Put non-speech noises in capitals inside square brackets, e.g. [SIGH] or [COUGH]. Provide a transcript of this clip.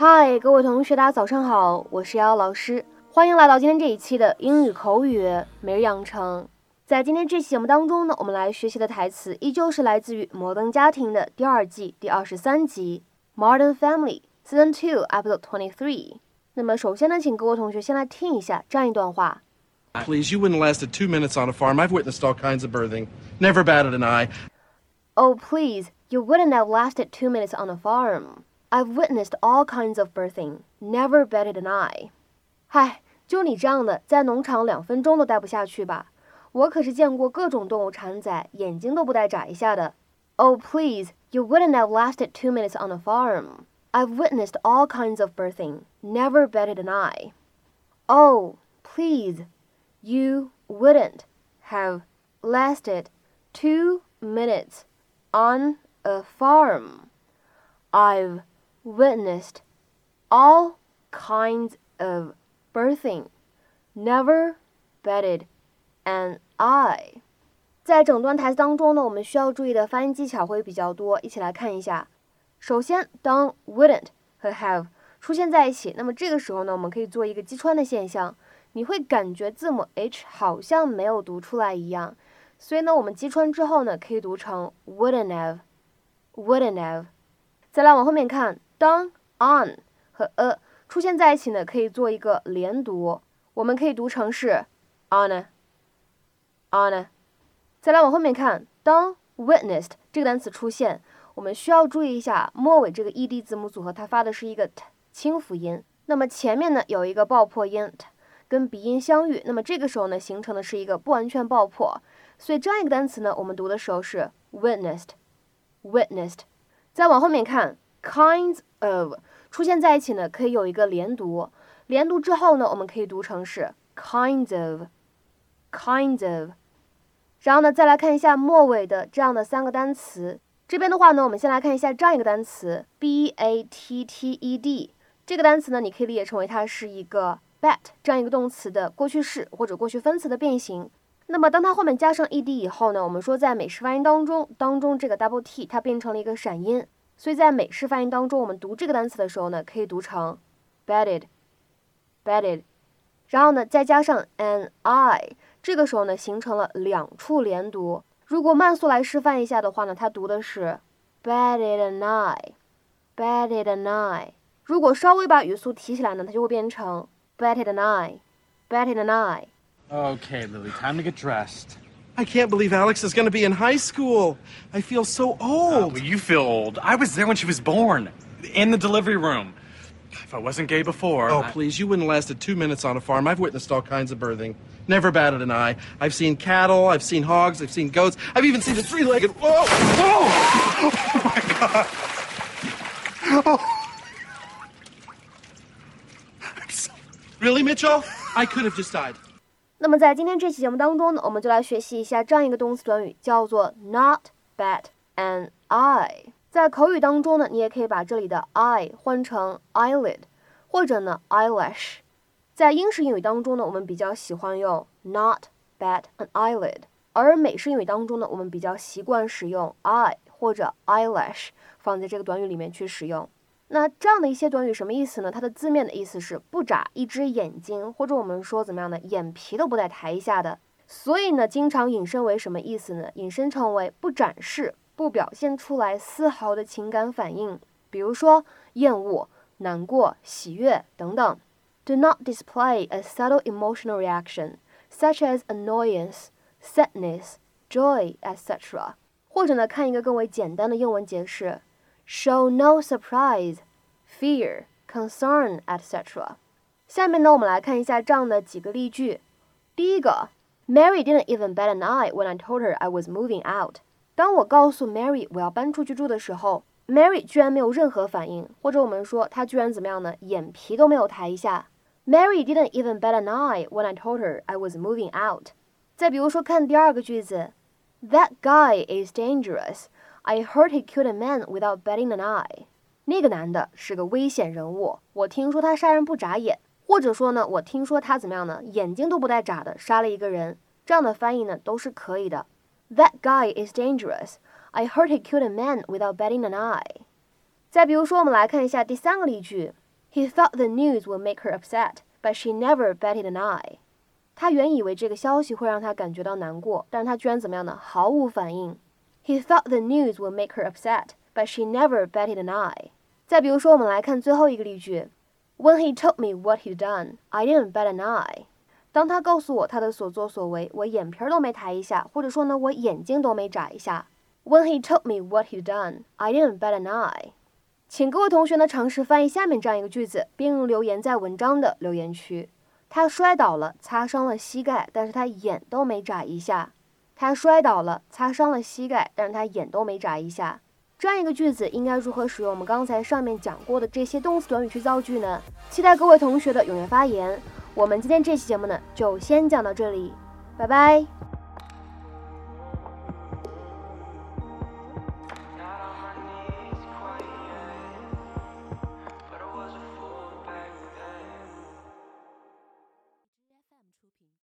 嗨，各位同学，大家早上好，我是瑶瑶老师，欢迎来到今天这一期的英语口语每日养成。在今天这期节目当中呢，我们来学习的台词依旧是来自于《摩登家庭》的第二季第二十三集《Modern Family》Season Two Episode Twenty Three。那么首先呢，请各位同学先来听一下这样一段话。Please, you wouldn't lasted two minutes on a farm. I've witnessed all kinds of birthing. Never batted an eye. Oh, please, you wouldn't have lasted two minutes on a farm. I've witnessed all kinds of birthing. Never batted an eye. 嗨，就你这样的，在农场两分钟都待不下去吧？我可是见过各种动物产崽，眼睛都不带眨一下的。Oh, please, you wouldn't have lasted two minutes on a farm. I've witnessed all kinds of birthing. Never batted an eye. Oh, please, you wouldn't have lasted two minutes on a farm. I've witnessed all kinds of birthing. Never batted an eye. 在整段台词当中呢，我们需要注意的发音技巧会比较多，一起来看一下。首先，当 wouldn't 和 have 出现在一起，那么这个时候呢，我们可以做一个击穿的现象，你会感觉字母 h 好像没有读出来一样，所以呢，我们击穿之后呢，可以读成 wouldn't have，wouldn't have。再来往后面看，当 on 和 a 出现在一起呢，可以做一个连读，我们可以读成是 on，on。再来往后面看，当 witnessed 这个单词出现，我们需要注意一下末尾这个 ed 字母组合，它发的是一个 t 清辅音，那么前面呢有一个爆破音 t 跟鼻音相遇，那么这个时候呢形成的是一个不完全爆破，所以这样一个单词呢，我们读的时候是 witnessed，witnessed。再往后面看，kinds of 出现在一起呢，可以有一个连读，连读之后呢，我们可以读成是 kinds of，kinds of。然后呢，再来看一下末尾的这样的三个单词。这边的话呢，我们先来看一下这样一个单词 b a t t e d。这个单词呢，你可以理解成为它是一个 bat 这样一个动词的过去式或者过去分词的变形。那么当它后面加上 e d 以后呢，我们说在美式发音当中，当中这个 double t 它变成了一个闪音，所以在美式发音当中，我们读这个单词的时候呢，可以读成 bedded，bedded，。然后呢，再加上 an i。这个时候呢，形成了两处连读。如果慢速来示范一下的话呢，它读的是 bedded an eye，bedded an eye。如果稍微把语速提起来呢，它就会变成 bedded an eye，bedded an eye。Okay, Lily, time to get dressed. I can't believe Alex is going to be in high school. I feel so old. but you feel old. I was there when she was born, in the delivery room. If I wasn't gay before. Oh, I- please, you wouldn't lasted two minutes on a farm. I've witnessed all kinds of birthing. Never batted an eye. I've seen cattle, I've seen hogs, I've seen goats, I've even seen a three legged. Whoa! Whoa! [LAUGHS] Oh my god. [LAUGHS] Oh! Really, Mitchell? I could have just died. 那么在今天这期节目当中呢，我们就来学习一下这样一个动词短语，叫做 not bat an eye。在口语当中呢，你也可以把这里的 eye 换成 eyelid，或者呢 eyelash。在英式英语当中呢，我们比较喜欢用 not bat an eyelid，而美式英语当中呢，我们比较习惯使用 eye 或者 eyelash 放在这个短语里面去使用。那这样的一些短语什么意思呢？它的字面的意思是不眨一只眼睛，或者我们说怎么样的，眼皮都不带抬一下的。所以呢，经常引申为什么意思呢？引申成为不展示、不表现出来丝毫的情感反应，比如说厌恶、难过、喜悦等等。Do not display a subtle emotional reaction, such as annoyance, sadness, joy, etc. 或者呢，看一个更为简单的英文解释。show no surprise, fear, concern, etc. 下面呢，我们来看一下这样的几个例句。第一个，Mary didn't even bat an eye when I told her I was moving out。当我告诉 Mary 我要搬出去住的时候，Mary 居然没有任何反应，或者我们说她居然怎么样呢？眼皮都没有抬一下。Mary didn't even bat an eye when I told her I was moving out。再比如说，看第二个句子，That guy is dangerous。 I heard he killed a man without batting an eye。那个男的是个危险人物，我听说他杀人不眨眼，或者说呢，我听说他怎么样呢？眼睛都不带眨的杀了一个人。这样的翻译呢都是可以的。That guy is dangerous. I heard he killed a man without batting an eye. 再比如说，我们来看一下第三个例句 He thought the news would make her upset, but she never batted an eye. 他原以为这个消息会让他感觉到难过，但是他居然怎么样呢？毫无反应。He thought the news would make her upset, but she never batted an eye. 再比如说，我们来看最后一个例句：When he told me what he'd done, I didn't bat an eye. 当他告诉我他的所作所为，我眼皮儿都没抬一下，或者说呢，我眼睛都没眨一下。When he told me what he'd done, I didn't bat an eye. 请各位同学呢尝试翻译下面这样一个句子，并留言在文章的留言区。他摔倒了，擦伤了膝盖，但是他眼都没眨一下。他摔倒了，擦伤了膝盖，但是他眼都没眨一下。这样一个句子应该如何使用我们刚才上面讲过的这些动词短语去造句呢？期待各位同学的踊跃发言。我们今天这期节目呢，就先讲到这里，拜拜。